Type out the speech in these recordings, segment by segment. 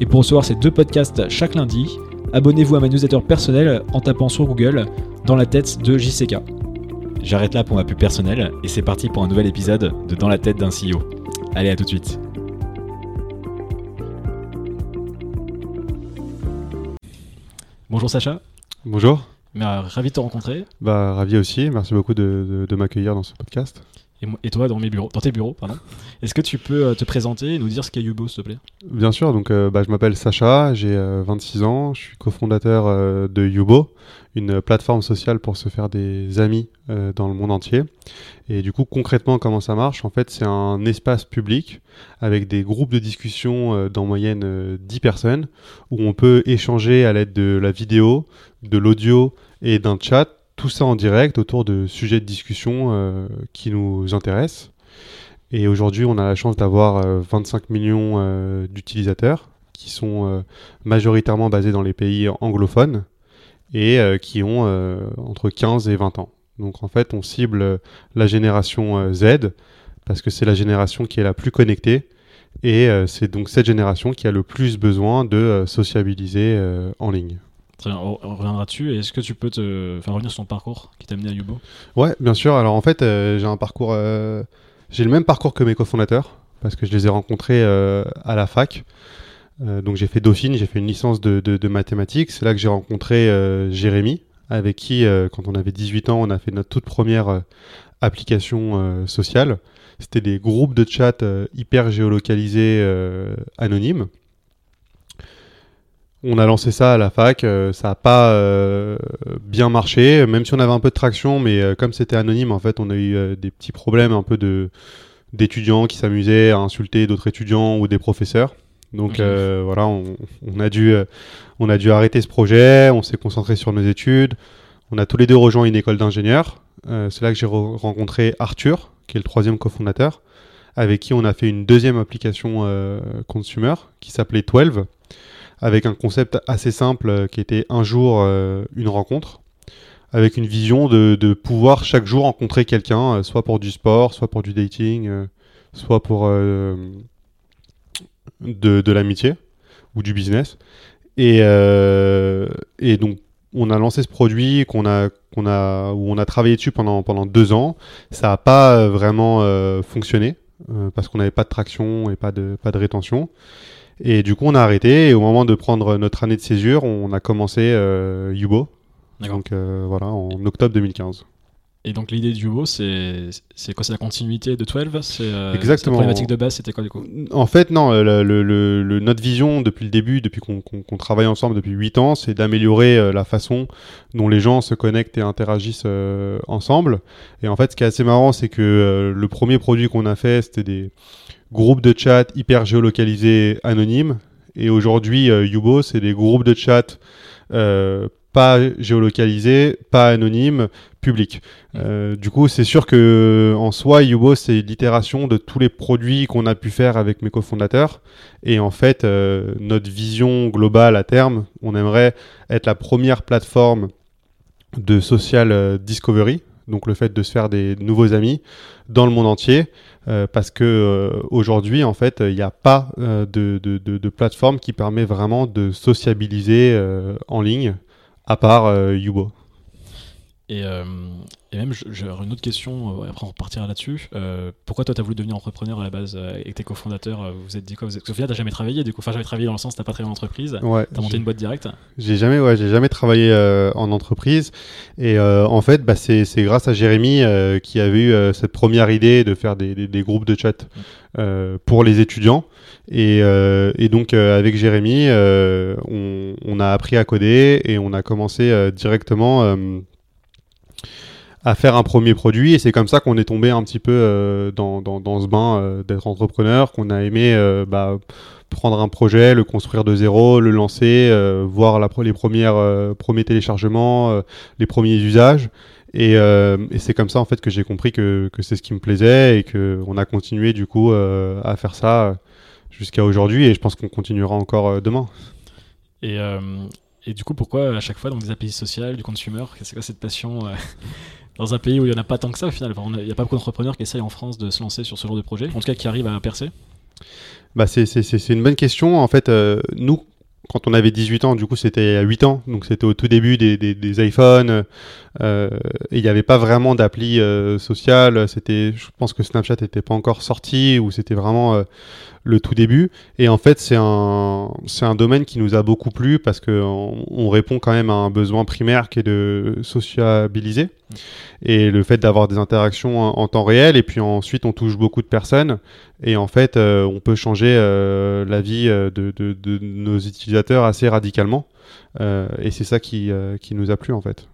Et pour recevoir ces deux podcasts chaque lundi, abonnez-vous à ma newsletter personnelle en tapant sur Google Dans la tête de JCK. J'arrête là pour ma pub personnelle et c'est parti pour un nouvel épisode de Dans la tête d'un CEO. Allez, à tout de suite. Bonjour Sacha. Bonjour. Mais, euh, ravi de te rencontrer. Bah, ravi aussi. Merci beaucoup de, de- de m'accueillir dans ce podcast. Et, toi dans, mes bureaux, dans tes bureaux. pardon. Est-ce que tu peux euh, te présenter et nous dire ce qu'est Yubo, s'il te plaît? Bien sûr, donc euh, bah, je m'appelle Sacha, j'ai euh, 26 ans, je suis cofondateur euh, de Yubo, une plateforme sociale pour se faire des amis euh, dans le monde entier. Et du coup, concrètement, comment ça marche? En fait, c'est un espace public avec des groupes de discussion euh, d'en moyenne euh, 10 personnes où on peut échanger à l'aide de la vidéo, de l'audio et d'un chat, tout ça en direct autour de sujets de discussion euh, qui nous intéressent. Et aujourd'hui, on a la chance d'avoir euh, 25 millions euh, d'utilisateurs qui sont euh, majoritairement basés dans les pays anglophones et euh, qui ont euh, entre 15 et 20 ans. Donc en fait, on cible euh, la génération euh, Z parce que c'est la génération qui est la plus connectée et euh, c'est donc cette génération qui a le plus besoin de euh, sociabiliser euh, en ligne. Très bien, on, reviendra dessus. Est-ce que tu peux te faire revenir sur ton parcours qui t'a amené à Yubo? Ouais, bien sûr. Alors en fait, euh, j'ai un parcours, euh, j'ai le même parcours que mes cofondateurs parce que je les ai rencontrés euh, à la fac. Donc j'ai fait Dauphine, j'ai fait une licence de, de- mathématiques. C'est là que j'ai rencontré Jérémy, avec qui, quand on avait 18 ans, on a fait notre toute première application sociale. C'était des groupes de chat hyper géolocalisés anonymes. On a lancé ça à la fac, euh, ça n'a pas euh, bien marché, même si on avait un peu de traction, mais euh, comme c'était anonyme, en fait, on a eu des petits problèmes un peu de d'étudiants qui s'amusaient à insulter d'autres étudiants ou des professeurs. Donc euh, voilà, on, on a dû on a dû arrêter ce projet, on s'est concentré sur nos études. On a tous les deux rejoint une école d'ingénieurs. Euh, C'est là que j'ai re- rencontré Arthur, qui est le troisième cofondateur, avec qui on a fait une deuxième application euh, consumer qui s'appelait 12 avec un concept assez simple euh, qui était un jour euh, une rencontre, avec une vision de, pouvoir chaque jour rencontrer quelqu'un, euh, soit pour du sport, soit pour du dating, soit pour de, l'amitié ou du business. Et, donc on a lancé ce produit qu'on a, où on a travaillé dessus pendant, pendant deux ans. Ça n'a pas vraiment fonctionné parce qu'on n'avait pas de traction et pas de, pas de rétention. Et du coup, on a arrêté. Et au moment de prendre notre année de césure, on a commencé euh, Yubo. Donc euh, voilà, en octobre 2015. Et donc l'idée de Yubo, c'est quoi? C'est la continuité de 12 C'est euh, Exactement. La problématique de base, c'était quoi du coup? En fait, non, euh, le, le- le- le- notre vision depuis le début, depuis qu'on travaille ensemble depuis 8 ans, c'est d'améliorer euh, la façon dont les gens se connectent et interagissent euh, ensemble. Et en fait, ce qui est assez marrant, c'est que le premier produit qu'on a fait, c'était des groupes de chat hyper géolocalisés anonymes. Et aujourd'hui, euh, Yubo, c'est des groupes de chat euh, pas géolocalisés, pas anonymes, publics. Euh, du coup, c'est sûr que en soi, Yubo, c'est l'itération de tous les produits qu'on a pu faire avec mes cofondateurs. Et en fait, notre vision globale à terme, on aimerait être la première plateforme de social discovery, donc le fait de se faire des nouveaux amis dans le monde entier, euh, parce que euh, aujourd'hui, en fait, il n'y a pas euh, de, de, plateforme qui permet vraiment de sociabiliser en ligne, à part Yubo. Et, et même, j'aurais une autre question, euh, après on repartira là-dessus. Euh, pourquoi toi, tu as voulu devenir entrepreneur à la base euh, avec tes cofondateurs euh, Vous vous êtes dit quoi vous êtes... Final, tu jamais travaillé, du coup, enfin, jamais travaillé dans le sens, tu pas travaillé en entreprise. Ouais, Tu as monté une boîte directe. J'ai jamais, ouais, j'ai jamais travaillé en entreprise. Et en fait, bah, c'est grâce à Jérémy qui avait eu cette première idée de faire des, des- des groupes de chat euh, pour les étudiants. Et, et donc, avec Jérémy, on, on a appris à coder et on a commencé directement à faire un premier produit. Et c'est comme ça qu'on est tombé un petit peu euh, dans, dans, dans ce bain euh, d'être entrepreneur, qu'on a aimé euh, bah, prendre un projet, le construire de zéro, le lancer, voir les premières, premiers téléchargements, les premiers usages. Et, c'est comme ça en fait que j'ai compris que, que c'est ce qui me plaisait et que on a continué du coup à faire ça jusqu'à aujourd'hui et je pense qu'on continuera encore demain. Et, et du coup, pourquoi à chaque fois dans des API sociales, du consumer, c'est quoi cette passion dans un pays où il n'y en a pas tant que ça au final Il n'y a pas beaucoup d'entrepreneurs qui essayent en France de se lancer sur ce genre de projet, en tout cas qui arrivent à percer. Bah c'est une bonne question. En fait, euh, nous, quand on avait 18 ans, du coup, c'était à 8 ans, donc c'était au tout début des, iPhones, euh, et il n'y avait pas vraiment d'appli euh, je pense que Snapchat n'était pas encore sorti, ou c'était vraiment euh, le tout début. Et en fait, c'est un, domaine qui nous a beaucoup plu parce qu'on on répond quand même à un besoin primaire qui est de sociabiliser. Et le fait d'avoir des interactions en, en temps réel, et puis ensuite on touche beaucoup de personnes, et en fait euh, on peut changer euh, la vie euh, de, de- de nos utilisateurs assez radicalement. Et c'est ça qui, qui nous a plu en fait.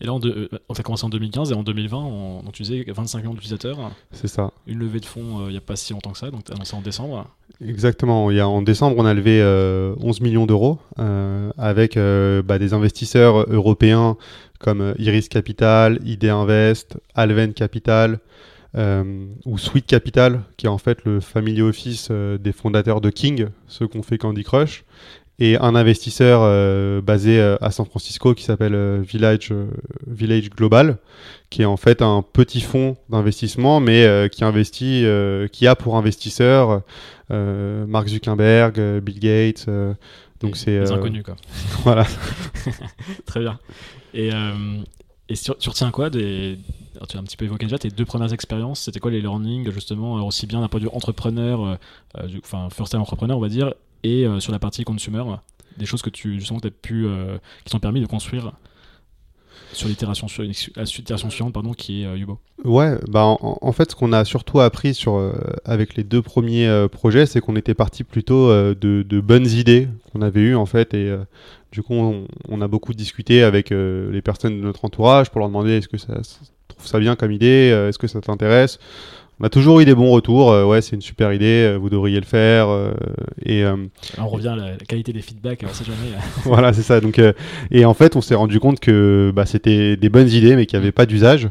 Et là, on, de- on a commencé en 2015 et en 2020, on, donc tu disais 25 millions d'utilisateurs, C'est ça. une levée de fonds euh, il n'y a pas si longtemps que ça, donc tu as annoncé en décembre. Exactement. Il y a, en décembre, on a levé euh, 11 millions d'euros euh, avec bah, des investisseurs européens comme euh, Iris Capital, ID Invest, Alven Capital euh, ou Sweet Capital, qui est en fait le family office euh, des fondateurs de King, ceux qu'on fait Candy Crush, et un investisseur basé à San Francisco qui s'appelle Village, Global, qui est en fait un petit fonds d'investissement, mais qui investit, qui a pour investisseurs Mark Zuckerberg, Bill Gates. Donc c'est Les euh, inconnus, quoi. voilà. Très bien. Et, euh, et sur- tu retiens quoi des... alors, tu as un petit peu évoqué déjà tes deux premières expériences. C'était quoi les learnings, justement, euh, aussi bien d'un point de vue entrepreneur, du- enfin, first time entrepreneur, on va dire, et sur la partie consumer, des choses que tu, justement, as pu, qui t'ont permis de construire sur l'itération suivante, pardon, qui est euh, Yubo. Ouais, bah en, fait, ce qu'on a surtout appris sur, euh, avec les deux premiers euh, projets, c'est qu'on était parti plutôt de, de bonnes idées qu'on avait eues en fait, et du coup, on, a beaucoup discuté avec les personnes de notre entourage pour leur demander est-ce que ça, ça- trouve ça bien comme idée, est-ce que ça t'intéresse? On a toujours eu des bons retours. euh, ouais, c'est une super idée, euh, vous devriez le faire. euh, et on revient à la, la qualité des feedbacks, alors, c'est jamais. euh, voilà, c'est ça. Donc, et en fait, on s'est rendu compte que bah, c'était des bonnes idées, mais qu'il n'y avait pas d'usage.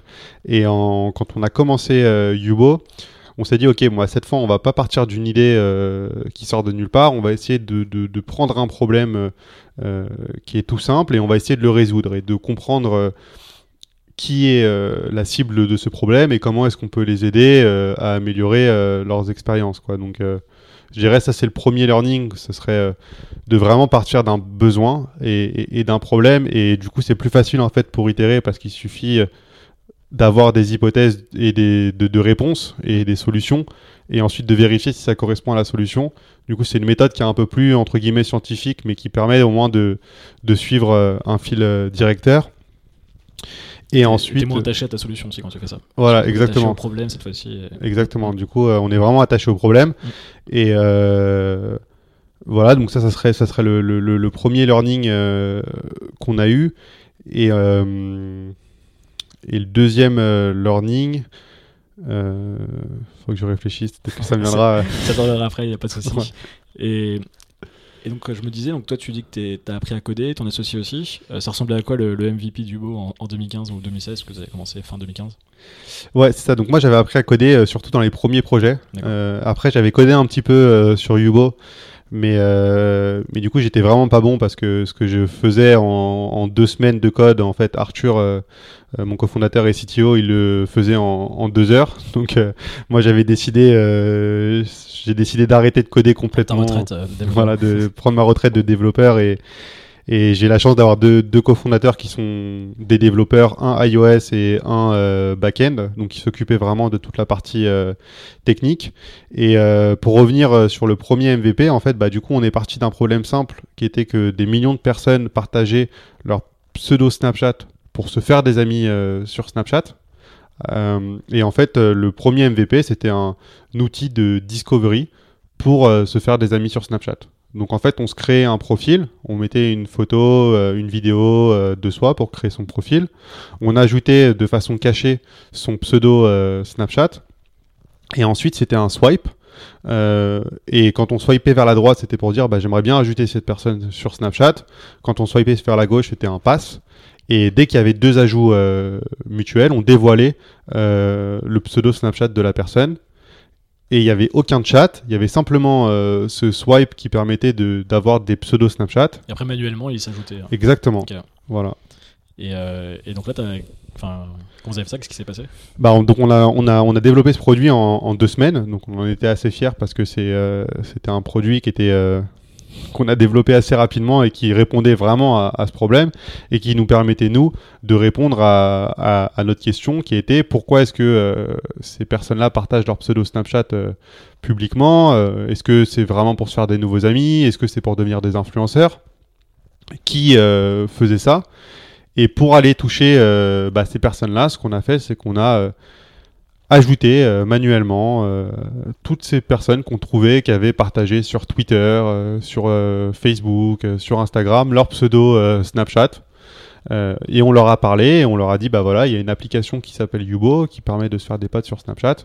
Et en, quand on a commencé Yubo, on s'est dit, ok, moi, cette fois, on va pas partir d'une idée qui sort de nulle part. On va essayer de, de- de prendre un problème qui est tout simple et on va essayer de le résoudre et de comprendre. Qui est euh, la cible de ce problème et comment est-ce qu'on peut les aider euh, à améliorer euh, leurs expériences. Donc je dirais ça c'est le premier learning, ce serait de vraiment partir d'un besoin et, d'un problème et du coup c'est plus facile en fait pour itérer parce qu'il suffit d'avoir des hypothèses et des, de, de réponses et des solutions et ensuite de vérifier si ça correspond à la solution. Du coup c'est une méthode qui est un peu plus entre guillemets scientifique mais qui permet au moins de, de suivre un fil directeur. Et T'es ensuite, moins attaché à ta solution aussi quand tu fais ça. voilà, T'es exactement. au problème cette fois-ci. et- Exactement. Du coup, euh, on est vraiment attaché au problème. Mm. Et euh, voilà, donc ça, ça serait, ça serait le, le- premier learning euh, qu'on a eu. Et, euh, et le deuxième euh, learning, euh, faut que je réfléchisse, peut-être que ça viendra. euh, Ça t'en après, il n'y a pas de souci. Ouais. Et, et donc, je me disais, donc toi, tu dis que tu as appris à coder, ton associé aussi. Euh, ça ressemblait à quoi le, le MVP du Beau en, en 2015 ou 2016 Parce que vous avez commencé fin 2015. Ouais, c'est ça. Donc moi, j'avais appris à coder euh, surtout dans les premiers projets. Euh, après, j'avais codé un petit peu sur Yubo. Mais, euh, mais du coup, j'étais vraiment pas bon parce que ce que je faisais en, en deux semaines de code, en fait, Arthur, euh, euh, mon cofondateur et CTO, il le faisait en, en deux heures. Donc, euh, moi, j'avais décidé, euh, j'ai décidé d'arrêter de coder Ta complètement. retraite euh. Voilà, de prendre ma retraite de développeur et, et j'ai la chance d'avoir deux, cofondateurs qui sont des développeurs, un iOS et un euh, back-end, donc qui s'occupaient vraiment de toute la partie euh, technique. Et euh, pour revenir sur le premier MVP, en fait, bah, du coup, on est parti d'un problème simple qui était que des millions de personnes partageaient leur pseudo Snapchat pour se faire des amis sur Snapchat. Et en fait, le premier MVP, c'était un outil de discovery pour se faire des amis sur Snapchat. Donc en fait, on se crée un profil, on mettait une photo, euh, une vidéo euh, de soi pour créer son profil. On ajoutait de façon cachée son pseudo euh, Snapchat. Et ensuite, c'était un swipe. Et quand on swipait vers la droite, c'était pour dire bah, j'aimerais bien ajouter cette personne sur Snapchat. Quand on swipait vers la gauche, c'était un pass. Et dès qu'il y avait deux ajouts mutuels, on dévoilait le pseudo Snapchat de la personne. Et il n'y avait aucun chat, il y avait simplement euh, ce swipe qui permettait de- d'avoir des pseudos Snapchat. Et après, manuellement, il s'ajoutait. hein. Exactement. Voilà. Et, euh, et donc là, enfin, quand vous avez fait ça, qu'est-ce qui s'est passé? Bah, on- donc on a, on, a, on a développé ce produit en, en deux semaines, donc on en était assez fiers parce que euh, c'était un produit qui était qu'on a développé assez rapidement et qui répondait vraiment à, ce problème et qui nous permettait nous de répondre à, notre question qui était pourquoi est-ce que euh, ces personnes-là partagent leur pseudo Snapchat euh, publiquement Euh, Est-ce que c'est vraiment pour se faire des nouveaux amis Est-ce que c'est pour devenir des influenceurs Qui faisait ça et pour aller toucher bah, ces personnes-là, ce qu'on a fait, c'est qu'on a ajouté euh, manuellement euh, toutes ces personnes qu'on trouvait qui avaient partagé sur Twitter, euh, sur Facebook, sur Instagram leur pseudo Snapchat. Et on leur a parlé et on leur a dit bah voilà, il y a une application qui s'appelle Yubo qui permet de se faire des potes sur Snapchat.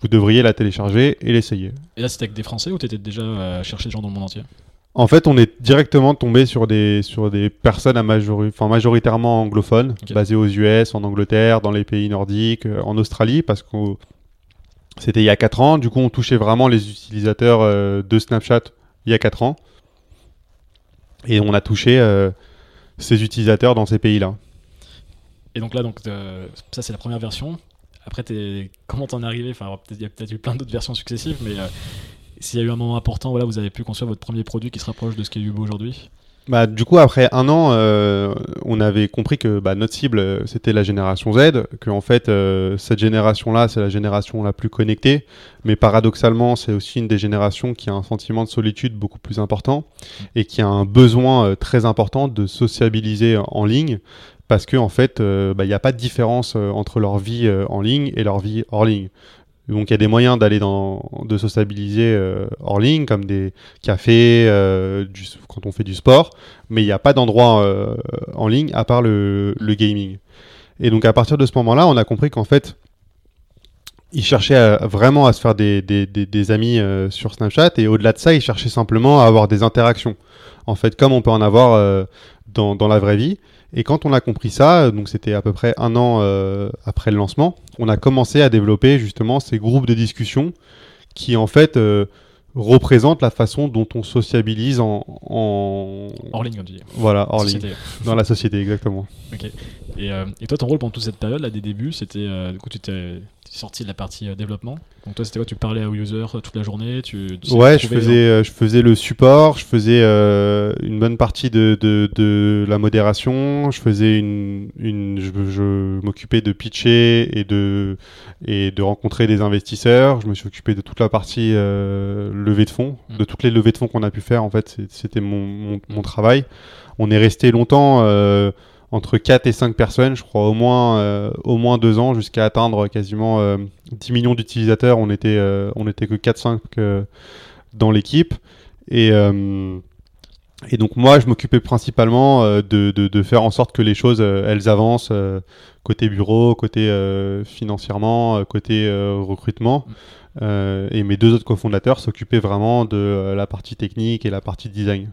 Vous devriez la télécharger et l'essayer. Et là, c'était avec des Français ou t'étais déjà à chercher des gens dans le monde entier? En fait, on est directement tombé sur des, sur des personnes à majori- enfin, majoritairement anglophones, Ok. basées aux US, en Angleterre, dans les pays nordiques, euh, en Australie, parce que c'était il y a 4 ans. Du coup, on touchait vraiment les utilisateurs euh, de Snapchat il y a 4 ans. Et on a touché euh, ces utilisateurs dans ces pays-là. Et donc là, donc, euh, ça, c'est la première version. Après, comment t'en es arrivé? Enfin, il y a peut-être eu plein d'autres versions successives, mais s'il y a eu un moment important, voilà, vous avez pu construire votre premier produit qui se rapproche de ce qu'est Yubo aujourd'hui. Bah, du coup, après un an, euh, on avait compris que bah, notre cible, euh, c'était la génération Z, que en fait, euh, cette génération-là, c'est la génération la plus connectée, mais paradoxalement, c'est aussi une des générations qui a un sentiment de solitude beaucoup plus important et qui a un besoin très important de sociabiliser en ligne, parce que en fait, bah, il n'y a pas de différence entre leur vie en ligne et leur vie hors ligne. Donc il y a des moyens d'aller dans de sociabiliser euh, hors ligne, comme des cafés, euh, quand on fait du sport, mais il n'y a pas d'endroit euh, en ligne à part le, le gaming. Et donc à partir de ce moment-là, on a compris qu'en fait, ils cherchaient vraiment à se faire des, des, des, des amis sur Snapchat, et au-delà de ça, ils cherchaient simplement à avoir des interactions. En fait, comme on peut en avoir dans, dans la vraie vie. Et quand on a compris ça, donc c'était à peu près un an euh, après le lancement, on a commencé à développer justement ces groupes de discussion qui en fait euh, représentent la façon dont on sociabilise en, en- Hors ligne, tu dis. voilà hors ligne dans la société exactement. Et, euh, et toi, ton rôle pendant toute cette période, là, des débuts, c'était. euh, du coup, tu t'es sorti de la partie euh, développement. Donc, toi, c'était quoi Tu parlais aux users toute la journée tu, tu Ouais, je faisais, euh, je faisais le support, je faisais une bonne partie de, de, de la modération, je faisais une, une je, je m'occupais de pitcher et de et de rencontrer des investisseurs. Je me suis occupé de toute la partie levée de fonds, Mm. de toutes les levées de fonds qu'on a pu faire. En fait, c'était mon, mon, mon travail. On est resté longtemps. Entre 4 et 5 personnes, je crois au moins, euh, au moins 2 ans, jusqu'à atteindre quasiment euh, 10 millions d'utilisateurs. On était, euh, on était que 4-5 euh, dans l'équipe. Et, et donc moi, je m'occupais principalement de, de, de faire en sorte que les choses, elles avancent côté bureau, côté financièrement, côté recrutement. Et mes deux autres cofondateurs s'occupaient vraiment de la partie technique et la partie design.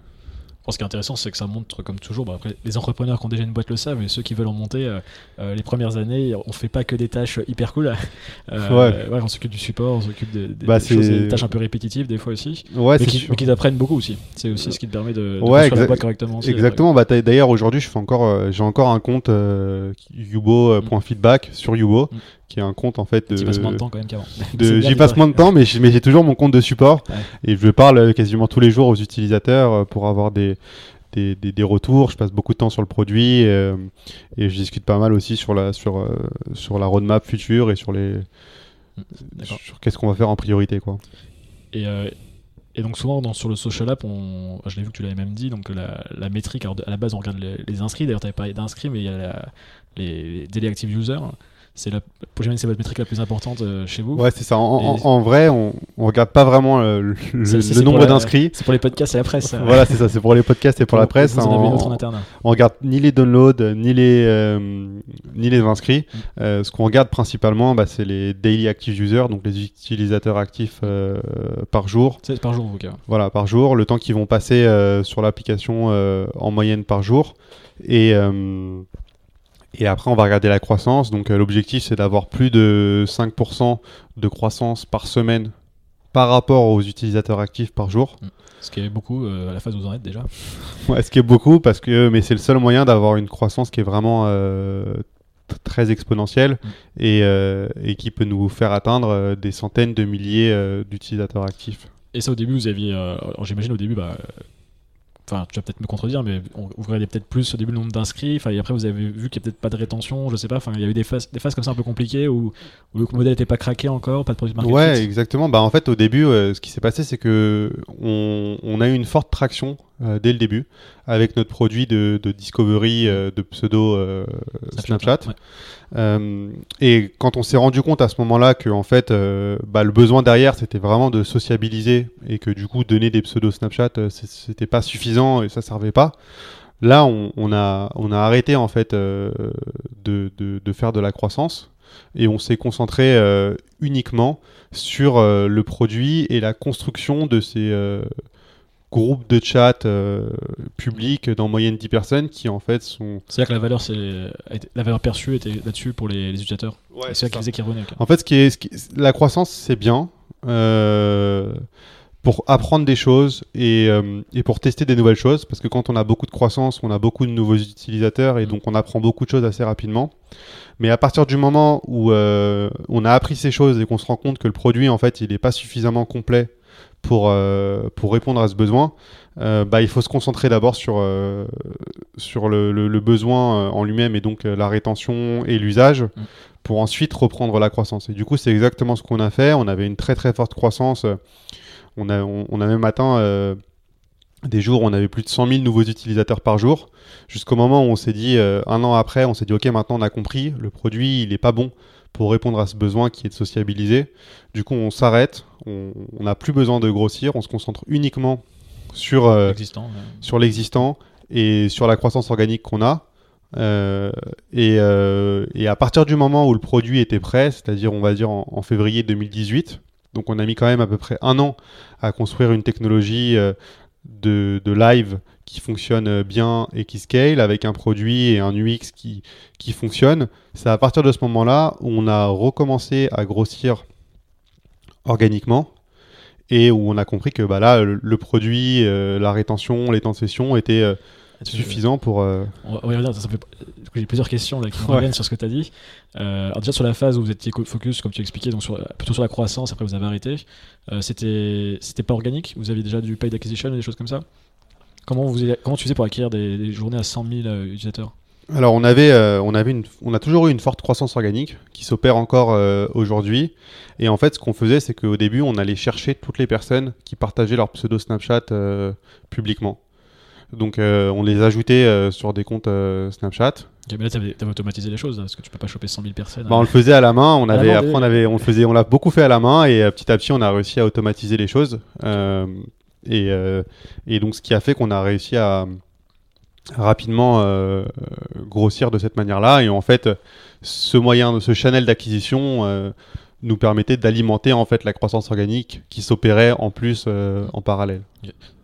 Bon, ce qui est intéressant, c'est que ça montre, comme toujours, bon, après, les entrepreneurs qui ont déjà une boîte le savent, mais ceux qui veulent en monter, euh, euh, les premières années, on fait pas que des tâches hyper cool. Euh, Ouais. ouais, on s'occupe du support, on s'occupe des, des- Bah, des choses, c'est- des tâches un peu répétitives des fois aussi, Ouais, mais c'est qui, mais qui t'apprennent beaucoup aussi. C'est aussi ce qui te permet de, de Ouais, la boîte correctement. aussi. Exactement. Bah, t'as- D'ailleurs, aujourd'hui, je fais encore, euh, j'ai encore un compte euh, yubo.feedback sur Yubo, Mm. Qui est un compte en fait de. Tu passes moins de temps quand même qu'avant. J'y passe moins de temps, mais j'ai toujours mon compte de support Ouais. et je parle euh, quasiment tous les jours aux utilisateurs euh, pour avoir des, des, des- des retours. Je passe beaucoup de temps sur le produit euh, et je discute pas mal aussi sur la, sur, euh, sur la roadmap future et sur les D'accord. sur qu'est-ce qu'on va faire en priorité quoi. Et, euh, et donc souvent dans, sur le social app, on, je l'ai vu que tu l'avais même dit, donc la, la métrique, alors à la base on regarde les, les inscrits, d'ailleurs tu avais parlé d'inscrits, mais il y a la- les daily active users. C'est la, j'imagine c'est votre métrique la plus importante euh, chez vous. Ouais, c'est ça. En, en- Et- en vrai, on, on regarde pas vraiment euh, le, nombre d'inscrits. C'est pour les podcasts et la presse. ça. Voilà, c'est ça. C'est pour les podcasts et pour la presse. Vous en avez On- une autre en interne. on regarde ni les downloads ni les euh, ni les inscrits. Mm. Ce qu'on regarde principalement, bah, c'est les daily active users, donc les utilisateurs actifs par jour. C'est par jour, cas. Voilà, par jour, le temps qu'ils vont passer sur l'application en moyenne par jour. Et, et après, on va regarder la croissance. Donc, euh, l'objectif, c'est d'avoir plus de 5% de croissance par semaine par rapport aux utilisateurs actifs par jour. Ce qui est beaucoup euh, à la phase où vous en êtes déjà. Ouais, ce qui est beaucoup, parce que, mais c'est le seul moyen d'avoir une croissance qui est vraiment euh, très exponentielle Mm. et, et qui peut nous faire atteindre des centaines de milliers d'utilisateurs actifs. Et ça, au début, vous aviez. J'imagine au début, bah. Enfin, tu vas peut-être me contredire, mais on- vous regardez peut-être plus au début le nombre d'inscrits. Enfin, et après, vous avez vu qu'il n'y a peut-être pas de rétention, je sais pas. Enfin, il y des phases, des phases comme ça un peu compliquées où, où le modèle n'était pas craqué encore, pas de produit market Ouais, exactement. Bah, en fait, au début, euh, ce qui s'est passé, c'est que on, on a eu une forte traction euh, dès le début avec notre produit de, de discovery euh, de pseudo euh, Snapchat. ouais. Et quand on s'est rendu compte à ce moment-là que en fait, bah, le besoin derrière, c'était vraiment de sociabiliser et que du coup, donner des pseudos Snapchat, c'était pas suffisant et ça servait pas. Là, on, on a, on a arrêté en fait de, de, de faire de la croissance et on s'est concentré euh, uniquement sur euh, le produit et la construction de ces euh, groupes de chat euh, publics d'en moyenne 10 personnes qui en fait sont C'est-à-dire que la valeur, c'est la valeur perçue était là-dessus pour les, les utilisateurs. Ouais, c'est ça qui quoi. En fait, ce qui est, ce qui- la croissance, c'est bien euh, pour apprendre des choses et, euh, et pour tester des nouvelles choses. Parce que quand on a beaucoup de croissance, on a beaucoup de nouveaux utilisateurs et Mm. donc on apprend beaucoup de choses assez rapidement. Mais à partir du moment où euh, on a appris ces choses et qu'on se rend compte que le produit, en fait, il n'est pas suffisamment complet pour, euh, pour répondre à ce besoin, euh, bah, il faut se concentrer d'abord sur, euh, sur le, le- le besoin en lui-même et donc la rétention et l'usage pour ensuite reprendre la croissance. Et du coup, c'est exactement ce qu'on a fait. On avait une très très forte croissance. On a, on, on a même atteint euh, des jours où on avait plus de 100 000 nouveaux utilisateurs par jour, jusqu'au moment où on s'est dit, euh, un an après, on s'est dit, ok, maintenant on a compris, le produit, il n'est pas bon pour répondre à ce besoin qui est de sociabiliser. Du coup, on s'arrête, on n'a plus besoin de grossir, on se concentre uniquement sur, euh, ouais. l'existant et sur la croissance organique qu'on a. Euh, et, euh, et à partir du moment où le produit était prêt, c'est-à-dire on va dire en, en février 2018, donc on a mis quand même à peu près un an à construire une technologie de, de live qui fonctionne euh, bien et qui scale avec un produit et un UX qui, qui fonctionne. C'est à partir de ce moment-là où on a recommencé à grossir organiquement et où on a compris que bah, là, le, le produit, euh, la rétention, les temps de session étaient euh, suffisants pour... euh, On va on va J'ai plusieurs questions là, qui Ouais. reviennent sur ce que tu as dit. Euh, alors déjà sur la phase où vous étiez focus, comme tu expliquais, donc sur, plutôt sur la croissance, après vous avez arrêté. Euh, c'était c'était pas organique? Vous aviez déjà du paid acquisition et des choses comme ça? Comment, vous, comment tu faisais pour acquérir des, des journées à 100 000 euh, utilisateurs? Alors on avait, euh, on avait une, on a toujours eu une forte croissance organique qui s'opère encore euh, aujourd'hui. Et en fait, ce qu'on faisait, c'est qu'au début, on allait chercher toutes les personnes qui partageaient leur pseudo Snapchat euh, publiquement. Donc on les ajoutait sur des comptes Snapchat. Ok, mais là, tu avais, automatisé les choses, là, parce que tu peux pas choper 100 000 personnes. Bah, on le faisait à la main. On avait, après, oui. on avait, on le faisait, on l'a beaucoup fait à la main et petit à petit, on a réussi à automatiser les choses. Euh, et, euh, et donc, ce qui a fait qu'on a réussi à rapidement euh, grossir de cette manière-là. Et en fait, ce moyen, ce channel d'acquisition euh, nous permettait d'alimenter en fait la croissance organique qui s'opérait en plus euh, en parallèle.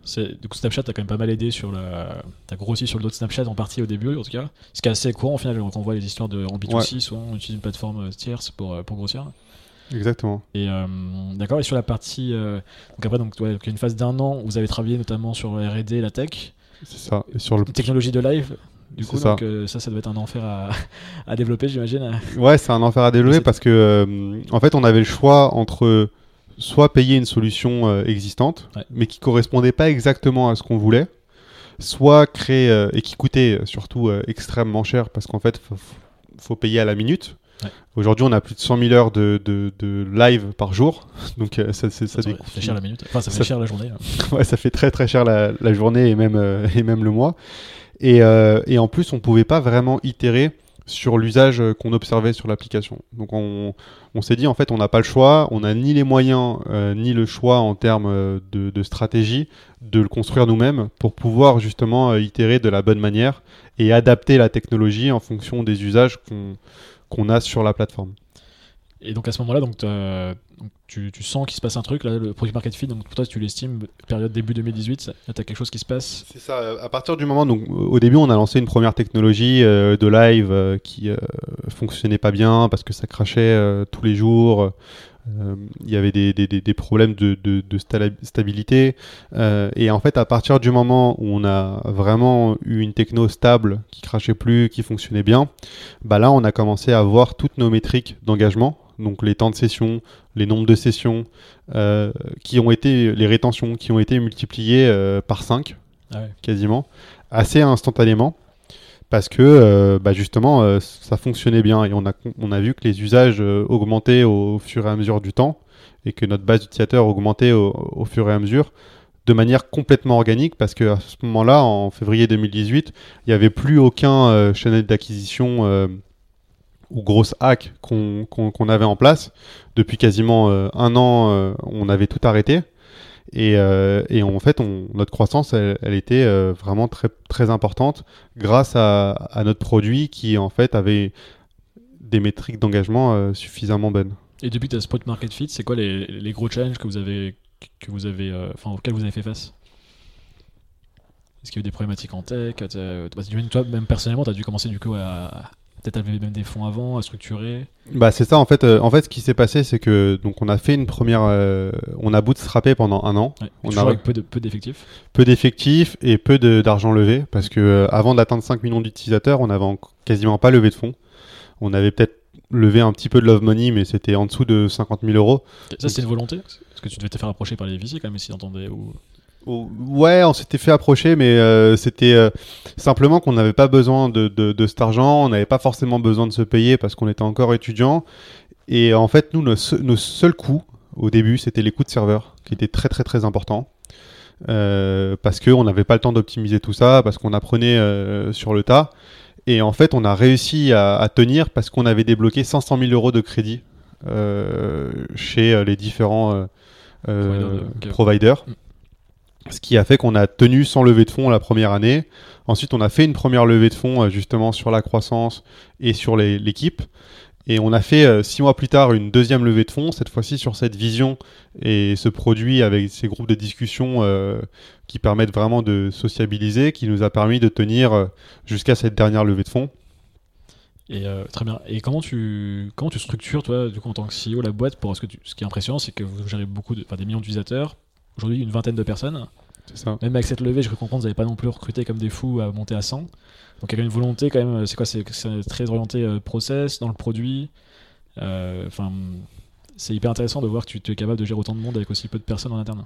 C'est- Du coup, Snapchat a quand même pas mal aidé sur la. T'as grossi sur le dos de Snapchat en partie au début, en tout cas. Ce qui est assez courant au final, quand on voit les histoires de en B2C, souvent on utilise une plateforme tierce pour, pour grossir. Exactement. Et euh, d'accord, et sur la partie. euh, donc après, donc, ouais, donc, une phase d'un an, vous avez travaillé notamment sur RD, la tech, C'est ça. Et sur le technologie de live. Du coup, C'est ça. donc, euh, ça, ça doit être un enfer à, à développer, j'imagine. Ouais, c'est un enfer à développer parce que en fait, on avait le choix entre soit payer une solution existante, Ouais. mais qui correspondait pas exactement à ce qu'on voulait, soit créer et qui coûtait surtout extrêmement cher parce qu'en fait, faut, faut payer à la minute. Ouais. Aujourd'hui, on a plus de 100 000 heures de, de- de live par jour, donc euh, ça, ça, Ça, fait cher la minute. Enfin, ça fait cher la journée. là. ouais, ça fait très très cher la, la journée et même, euh, et même le mois. Et, euh, et en plus, on pouvait pas vraiment itérer sur l'usage qu'on observait sur l'application. Donc on, on s'est dit en fait on n'a pas le choix, on n'a ni les moyens euh, ni le choix en termes de, de stratégie de le construire nous-mêmes pour pouvoir justement euh, itérer de la bonne manière et adapter la technologie en fonction des usages qu'on qu'on a sur la plateforme. Et donc à ce moment-là, donc, tu, tu sens qu'il se passe un truc, là, le product market fit, donc pour toi tu l'estimes, période début 2018, là tu as quelque chose qui se passe. C'est ça. euh, À partir du moment, donc, au début, on a lancé une première technologie euh, de live euh, qui euh, fonctionnait pas bien parce que ça crachait euh, tous les jours. Euh, Il y avait des, des- des- problèmes de, de- stabilité. Euh, et en fait, à partir du moment où on a vraiment eu une techno stable qui crachait plus, qui fonctionnait bien, bah là, on a commencé à voir toutes nos métriques d'engagement. Donc les temps de session, les nombres de sessions, euh, qui ont été les rétentions, qui ont été multipliées euh, par 5 Ah ouais. quasiment, assez instantanément, parce que euh, bah, justement euh, ça fonctionnait bien et on a, vu que les usages euh, augmentaient au, fur et à mesure du temps et que notre base d'utilisateurs augmentait au, fur et à mesure de manière complètement organique parce que à ce moment-là, en février 2018, il n'y avait plus aucun channel d'acquisition ou grosse hack qu'on avait en place. Depuis quasiment un an, on avait tout arrêté. Et, euh, et en fait, notre croissance, elle, était euh, vraiment très, très importante grâce à, notre produit qui, en fait, avait des métriques d'engagement euh, suffisamment bonnes. Et depuis ce product market fit, c'est quoi les, gros challenges que vous avez, que vous avez, enfin, auxquels vous avez fait face? Est-ce qu'il y a eu des problématiques en tech? Bah, Toi, même personnellement, tu as dû commencer du coup à. Peut-être lever même des fonds avant, à structurer. Bah, c'est ça, en fait. euh, en fait, ce qui s'est passé, c'est que donc on a fait une première. euh, on a bootstrappé pendant un an. Ouais. On a- avec peu de- peu d'effectifs. peu d'effectifs et peu d'argent levé parce que euh, avant d'atteindre 5 millions d'utilisateurs, on avait en- quasiment pas levé de fonds. On avait peut-être levé un petit peu de love money, mais c'était en dessous de 50 000 euros. Ça, c'était une volonté Parce que tu devais te faire approcher par les VC quand même, si t'entendais. Ou... Ouais, on s'était fait approcher, mais euh, c'était euh, simplement qu'on n'avait pas besoin de, de- de cet argent, on n'avait pas forcément besoin de se payer parce qu'on était encore étudiant. Et en fait, nous, nos, se- nos seuls coûts au début, c'était les coûts de serveur, qui étaient très très très importants. Euh, parce qu'on n'avait pas le temps d'optimiser tout ça, parce qu'on apprenait sur le tas. Et en fait, on a réussi à, à tenir parce qu'on avait débloqué 500 000 euros de crédit chez les différents providers. Mm. Ce qui a fait qu'on a tenu sans levée de fonds la première année. Ensuite, on a fait une première levée de fonds euh, justement sur la croissance et sur l'équipe. Et on a fait euh, six mois plus tard une deuxième levée de fonds, cette fois-ci sur cette vision et ce produit avec ces groupes de discussion euh, qui permettent vraiment de sociabiliser, qui nous a permis de tenir jusqu'à cette dernière levée de fonds. Et très bien. Et comment tu, comment tu structures, toi, du coup, en tant que CEO, la boîte pour ce qui est impressionnant, c'est que vous gérez beaucoup, de, des millions d'utilisateurs. Aujourd'hui, une vingtaine de personnes. Ça. Même avec cette levée, je comprends que vous n'avez pas non plus recruté comme des fous à monter à 100. Donc il y a une volonté quand même. C'est quoi C'est très orienté euh, process dans le produit. Euh, Enfin, c'est hyper intéressant de voir que tu, tu es capable de gérer autant de monde avec aussi peu de personnes en interne.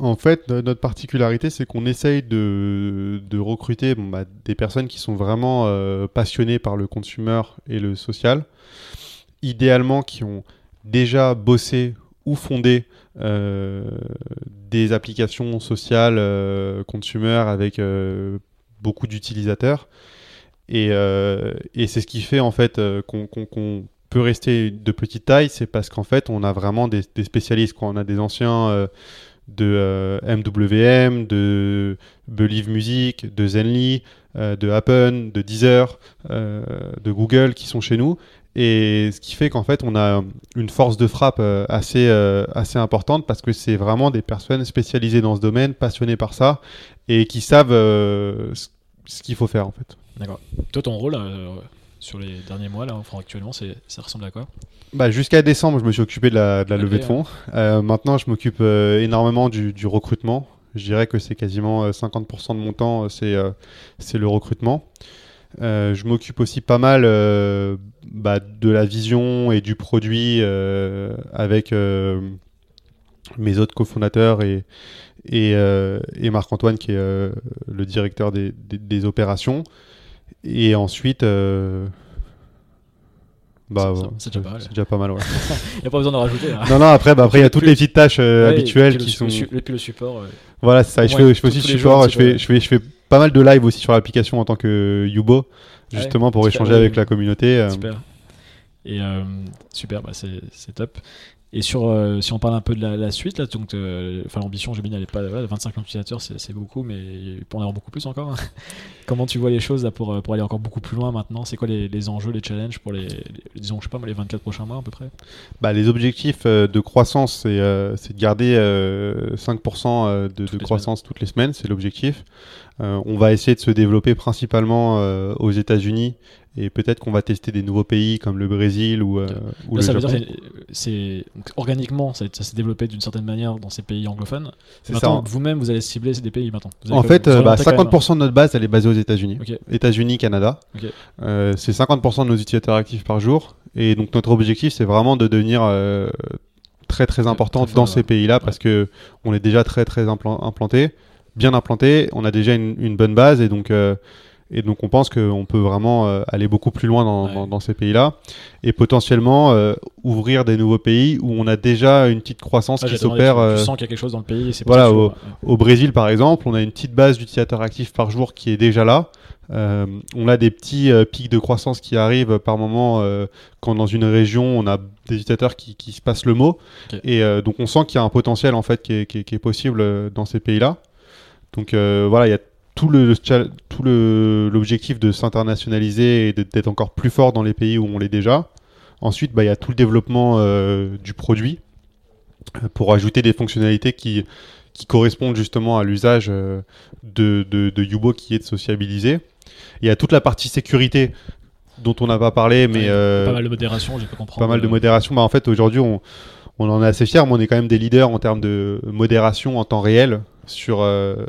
En fait, no- notre particularité, c'est qu'on essaye de, de recruter bon, bah, des personnes qui sont vraiment euh, passionnées par le consumer et le social, idéalement qui ont déjà bossé ou fondé euh, des applications sociales euh, consumer avec euh, beaucoup d'utilisateurs. Et, c'est ce qui fait en fait qu'on peut rester de petite taille, c'est parce qu'en fait on a vraiment des, spécialistes. Quoi. On a des anciens de MWM, de Believe Music, de Zenly, de Happen, de Deezer, de Google qui sont chez nous. Et ce qui fait qu'en fait, on a une force de frappe euh, assez, euh, assez importante parce que c'est vraiment des personnes spécialisées dans ce domaine, passionnées par ça et qui savent euh, ce qu'il faut faire en fait. D'accord. Toi, ton rôle sur les derniers mois, là, enfin, actuellement, ça ressemble à quoi? Bah, Jusqu'à décembre, je me suis occupé de la, de la Ok, levée de fonds. Euh, maintenant, je m'occupe euh, énormément du, du recrutement. Je dirais que c'est quasiment euh, 50% de mon temps, c'est euh, c'est le recrutement. Euh, je m'occupe aussi pas mal euh, bah, de la vision et du produit euh, avec mes autres cofondateurs et, et, Marc-Antoine qui est le directeur des, des- opérations. Et ensuite, Bah, C'est- déjà pas mal. C'est déjà pas mal, ouais. Il n'y a pas besoin d'en rajouter. non, non, après, bah, après, il y a toutes les petites tâches euh, Ouais, habituelles le qui sont. Et puis le support. Voilà, c'est ça. Je fais, je fais aussi le jours, support. Je fais, je fais, je fais pas mal de live aussi sur l'application en tant que Yubo, justement pour échanger avec la communauté. euh. Super. Et euh, super, bah, c'est top. Et sur, euh, si on parle un peu de la, la suite, là, donc, euh, l'ambition, j'ai mis, elle est pas voilà, 25 millions d'utilisateurs, c'est beaucoup, mais il peut en avoir beaucoup plus encore. hein. Comment tu vois les choses là, pour, euh, pour aller encore beaucoup plus loin maintenant? C'est quoi les, les enjeux, les challenges pour les, les- disons, je sais pas, les 24 prochains mois à peu près? Bah, les objectifs euh, de croissance, c'est de garder euh, 5% euh, de, croissance toutes les semaines, c'est l'objectif. Euh, on va essayer de se développer principalement euh, aux États-Unis et peut-être qu'on va tester des nouveaux pays comme le Brésil ou, euh, ou Là, le ça veut Japon. dire que c'est organiquement, ça, ça s'est développé d'une certaine manière dans ces pays anglophones. C'est Maintenant, ça. vous-même, vous allez cibler des pays maintenant. En fait, vous euh, bah. 50% de notre base, elle est basée aux États-Unis. Ok. États-Unis, Canada. Euh, c'est 50% de nos utilisateurs actifs par jour. Et donc notre objectif, c'est vraiment de devenir euh, très très important très fort, dans ces ouais. pays-là parce que on est déjà très très implan- implanté, bien implanté. On a déjà une, une bonne base et donc euh, et donc on pense qu'on peut vraiment euh, aller beaucoup plus loin dans, Ouais. dans- dans ces pays-là et potentiellement euh, ouvrir des nouveaux pays où on a déjà une petite croissance Ah, qui s'opère. tu- sens qu'il y a quelque chose dans le pays. et c'est voilà, tu- Au Brésil, par exemple, on a une petite base d'utilisateurs actifs par jour qui est déjà là. Euh, on a des petits euh, pics de croissance qui arrivent par moment euh, quand dans une région on a des utilisateurs qui, qui se passent le mot. Et donc on sent qu'il y a un potentiel en fait qui est, qui est- qui est possible dans ces pays-là. Donc euh, voilà, il y a tout le tout l'objectif de s'internationaliser et d'être encore plus fort dans les pays où on l'est déjà. Ensuite, bah, il y a tout le développement euh, du produit euh, pour ajouter des fonctionnalités qui, qui correspondent justement à l'usage euh, de, de, de Yubo qui est de sociabiliser. Il y a toute la partie sécurité dont on n'a pas parlé, mais Ouais, euh, Pas mal de modération, j'ai pu comprendre. pas mal de modération. Bah, en fait, aujourd'hui, on, on en est assez fiers, mais on est quand même des leaders en termes de modération en temps réel sur, euh,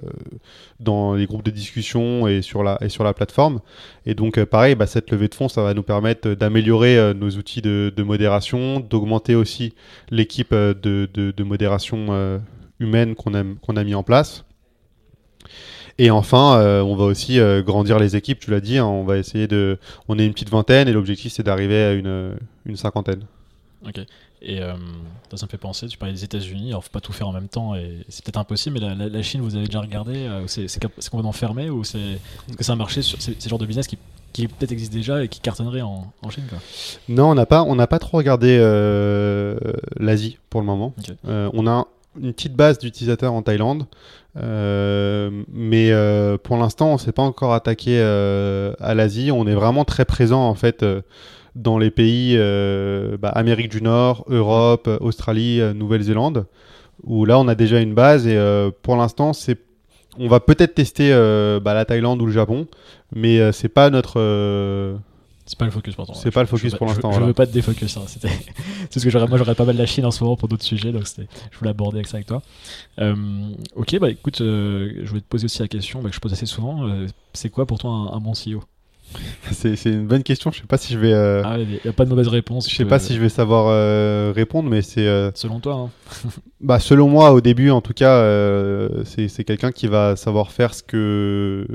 dans les groupes de discussion et sur la, et sur la plateforme. Et donc, euh, pareil, bah, cette levée de fonds, ça va nous permettre d'améliorer euh, nos outils de, modération, d'augmenter aussi l'équipe de, de, modération humaine qu'on a, qu'on a mis en place. Et enfin, on va aussi grandir les équipes, tu l'as dit, hein, on va essayer de... On est une petite vingtaine et l'objectif c'est d'arriver à une, une cinquantaine. Ok. Et euh, ça, me fait penser, tu parlais des États-Unis, alors faut pas tout faire en même temps et c'est peut-être impossible, mais la, la- la Chine, vous avez déjà regardé euh, C'est complètement fermé ou c'est est-ce que c'est un marché sur c'est le genre de business qui, qui peut-être existe déjà et qui cartonnerait en, en Chine quoi? Non, on n'a pas, on pas trop regardé euh, l'Asie pour le moment. Euh, on a une petite base d'utilisateurs en Thaïlande, mais pour l'instant, on s'est pas encore attaqué à l'Asie. On est vraiment très présent en fait dans les pays euh, bah, Amérique du Nord, Europe, Australie, euh, Nouvelle-Zélande, où là, on a déjà une base et euh, pour l'instant, c'est on va peut-être tester bah, la Thaïlande ou le Japon, mais c'est pas notre C'est pas le focus pour l'instant. C'est pas le Je- je focus pour je- l'instant, Je, voilà. veux pas te défocus. hein, c'est parce que j'aurais- moi j'aurais pas mal la Chine en ce moment pour d'autres sujets, donc je voulais aborder avec ça avec toi. Euh, ok, bah écoute, euh, je voulais te poser aussi la question bah, que je pose assez souvent. euh, c'est quoi pour toi un, un bon CEO C'est c'est une bonne question. Je sais pas si je vais, euh, Ah, il n'y a pas de mauvaise réponse. je sais pas si je vais savoir euh, répondre, mais c'est, euh, Selon toi, hein. bah, selon moi, au début, en tout cas, c'est c'est quelqu'un qui va savoir faire ce que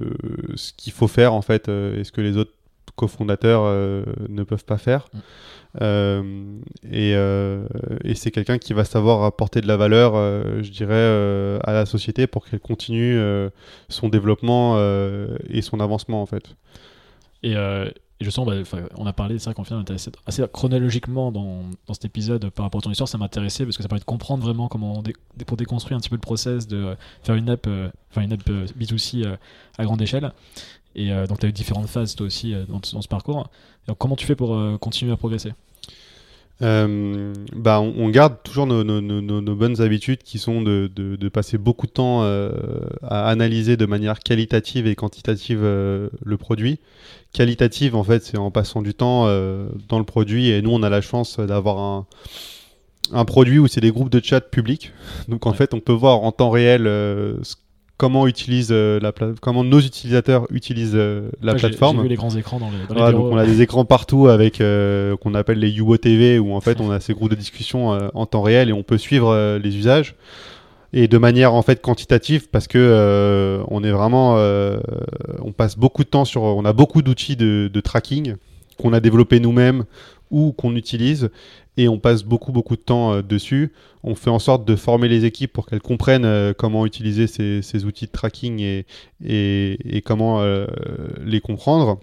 ce qu'il faut faire en fait, et ce que les autres cofondateurs ne peuvent pas faire. Mm. Et et c'est quelqu'un qui va savoir apporter de la valeur, je dirais, à la société pour qu'elle continue son développement et son avancement en fait. Et, euh, et justement, bah, on a parlé, c'est vrai qu'on était assez, chronologiquement dans, dans cet épisode par rapport à ton histoire, ça m'intéressait parce que ça permet de comprendre vraiment comment, on dé- pour déconstruire un petit peu le process de euh, faire une app, euh, enfin une app euh, B2C euh, à grande échelle. Et donc, tu as eu différentes phases toi aussi dans, dans ce parcours. Comment tu fais pour continuer à progresser? Euh, bah, on, on garde toujours nos, nos- nos- nos- nos bonnes habitudes qui sont de, de- de passer beaucoup de temps euh, à analyser de manière qualitative et quantitative euh, le produit. Qualitative, en fait, c'est en passant du temps euh, dans le produit et nous, on a la chance d'avoir un, un produit où c'est des groupes de chat publics. Donc, en Ouais. fait, on peut voir en temps réel ce- comment, utilise, euh, la pla- comment nos utilisateurs utilisent euh, la Ouais, plateforme. J'ai vu les grands écrans dans les, dans les Voilà, bureaux. donc on a des écrans partout avec euh, qu'on appelle les Yubo TV où en fait on a ces groupes de discussion en temps réel et on peut suivre les usages et de manière en fait quantitative parce que on est vraiment on passe beaucoup de temps sur on a beaucoup d'outils de, de tracking qu'on a développé nous-mêmes ou qu'on utilise et on passe beaucoup beaucoup de temps euh, dessus. On fait en sorte de former les équipes pour qu'elles comprennent euh, comment utiliser ces, outils de tracking et, comment euh, les comprendre.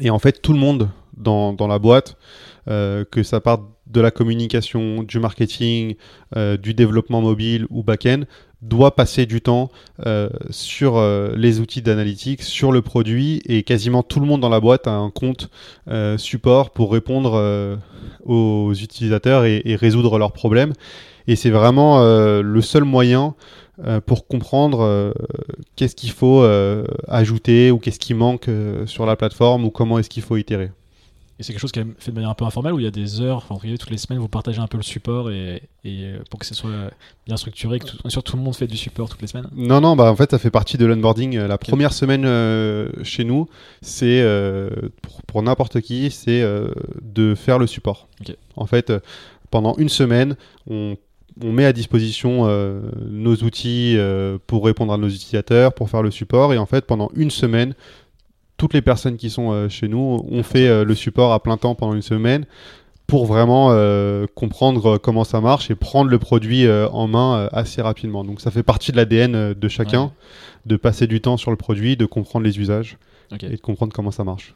Et en fait, tout le monde dans, la boîte, que ça parte de la communication, du marketing, du développement mobile ou back-end, doit passer du temps euh, sur euh, les outils d'analytics, sur le produit, et quasiment tout le monde dans la boîte a un compte euh, support pour répondre aux utilisateurs et, et résoudre leurs problèmes. Et c'est vraiment le seul moyen pour comprendre qu'est-ce qu'il faut ajouter ou qu'est-ce qui manque sur la plateforme ou comment est-ce qu'il faut itérer. Et c'est quelque chose qui est fait de manière un peu informelle où il y a des heures, enfin, toutes les semaines, vous partagez un peu le support et, et, euh, pour que ce soit bien structuré, que tout, sûr, tout le monde fait du support toutes les semaines. Non, non, bah en fait, ça fait partie de l'onboarding. Euh, La première semaine euh, chez nous, c'est euh, pour, pour n'importe qui, c'est euh, de faire le support. En fait, pendant une semaine, on, on met à disposition euh, nos outils euh, pour répondre à nos utilisateurs, pour faire le support. Et en fait, pendant une semaine, toutes les personnes qui sont euh, chez nous ont fait euh, le support à plein temps pendant une semaine pour vraiment euh, comprendre comment ça marche et prendre le produit euh, en main euh, assez rapidement. Donc ça fait partie de l'ADN de chacun, Ouais. de passer du temps sur le produit, de comprendre les usages et de comprendre comment ça marche.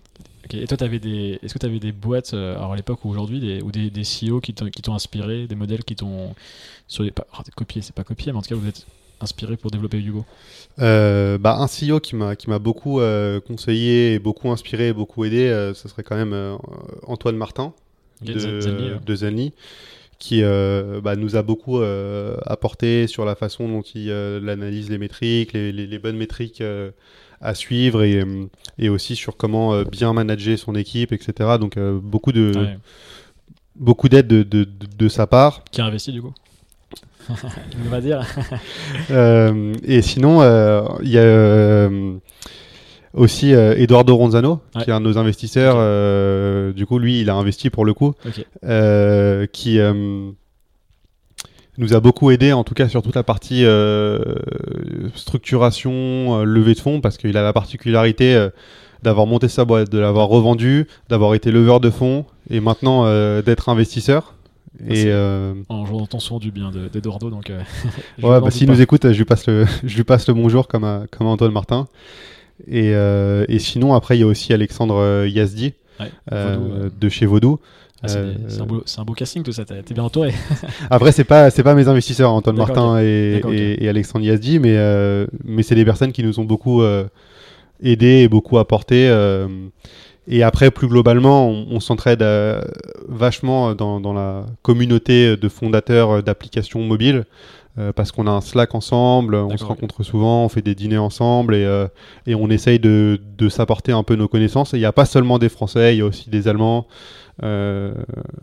Et toi, avais des... est-ce que tu avais des boîtes, alors à l'époque ou aujourd'hui, des... ou des, des CEO qui t'ont inspiré, des modèles qui t'ont. Sur les... oh, copié, c'est pas copié, mais en tout cas, vous êtes inspiré pour développer Hugo Euh, bah, un CEO qui m'a qui m'a beaucoup euh, conseillé, beaucoup inspiré, beaucoup aidé, euh, ce serait quand même euh, Antoine Martin de, Zenly, qui euh, bah, nous a beaucoup euh, apporté sur la façon dont il euh, analyse les métriques, les, les- les bonnes métriques euh, à suivre et, euh, et aussi sur comment euh, bien manager son équipe, etc. Donc euh, beaucoup de Ouais. beaucoup d'aide de, de, de- de sa part. Qui a investi du coup On va dire. Euh, et sinon, euh, il y a euh, aussi euh, Eduardo Ronzano, Ouais. qui est un de nos investisseurs. Du coup, lui, il a investi pour le coup, qui nous a beaucoup aidé, en tout cas sur toute la partie structuration, levée de fonds, parce qu'il a la particularité d'avoir monté sa boîte, de l'avoir revendue, d'avoir été leveur de fonds, et maintenant d'être investisseur. Ah, Et euh, En jouant entend souvent du bien de- d'Eduardo, donc. euh, Ouais, bah, s'il nous écoute, je lui passe le, je lui passe le bonjour comme à, comme à Antoine Martin. Et, euh, et sinon, après, il y a aussi Alexandre euh, Yazdi Ouais, euh, Vaudou, euh. de chez Vaudou. Ah, c'est Euh, un, beau- c'est un beau casting tout ça, t'es bien entouré. Après, c'est pas, c'est pas mes investisseurs, Antoine Martin et, Alexandre Yazdi, mais, euh, mais c'est des personnes qui nous ont beaucoup euh, aidés et beaucoup apporté. Et après, plus globalement, on, on s'entraide euh, vachement dans, dans la communauté de fondateurs euh, d'applications mobiles. euh, parce qu'on a un Slack ensemble, on se rencontre souvent, on fait des dîners ensemble et, euh, et on essaye de, de s'apporter un peu nos connaissances. Et il n'y a pas seulement des Français, il y a aussi des Allemands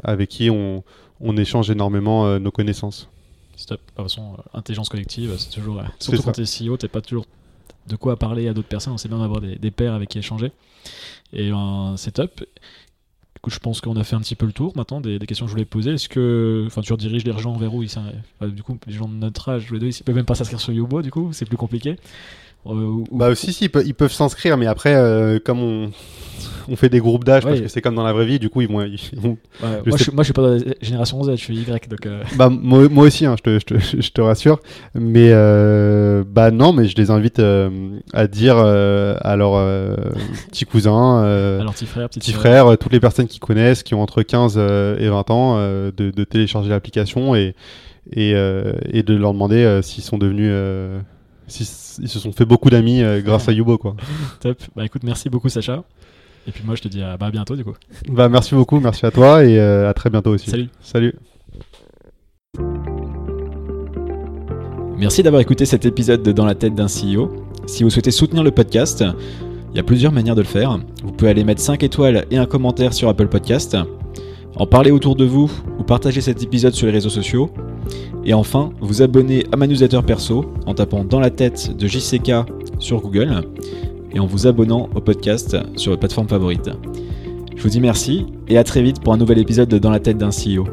avec qui on, on échange énormément nos connaissances. Stop. De toute façon, intelligence collective, c'est toujours. surtout quand t'es CEO, t'as pas toujours de quoi parler à d'autres personnes. On sait bien d'avoir des, pairs avec qui échanger. Et euh, c'est top. Écoute, je pense qu'on a fait un petit peu le tour maintenant des, questions que je voulais poser. Est-ce que. Enfin, tu rediriges les gens vers où? Ils enfin, Du coup, les gens de notre âge, les deux, ils peuvent même pas s'inscrire sur Yubo, du coup, c'est plus compliqué. Euh, Bah aussi, si, ils peuvent- s'inscrire, mais après, euh, comme on, on fait des groupes d'âge, parce que c'est comme dans la vraie vie, du coup, ils vont... ils vont- ouais, je moi, sais- je, suis- moi, je suis pas dans la génération Z, je suis Y, donc. euh, bah, moi, moi aussi, hein, je, te, je, te, je te rassure. Mais euh, bah non, mais je les invite euh, à dire à leurs petits cousins, euh, alors, petit frère, petit petits frères, toutes les personnes qui connaissent, qui ont entre 15 euh, et 20 ans, de, de télécharger l'application et, et, et de leur demander s'ils sont devenus... ils se sont fait beaucoup d'amis euh, grâce à Yubo, quoi. Top. Bah écoute, merci beaucoup, Sacha. Et puis moi, je te dis à, bah, bientôt, du coup. Bah, merci beaucoup, merci à toi et euh, à très bientôt aussi. Salut. Salut. Merci d'avoir écouté cet épisode de Dans la tête d'un CEO. Si vous souhaitez soutenir le podcast, il y a plusieurs manières de le faire. Vous pouvez aller mettre 5 étoiles et un commentaire sur Apple Podcast, en parler autour de vous ou partager cet épisode sur les réseaux sociaux. Et enfin, vous abonner à ma newsletter perso en tapant dans la tête de JCK sur Google et en vous abonnant au podcast sur votre plateforme favorite. Je vous dis merci et à très vite pour un nouvel épisode de Dans la tête d'un CEO.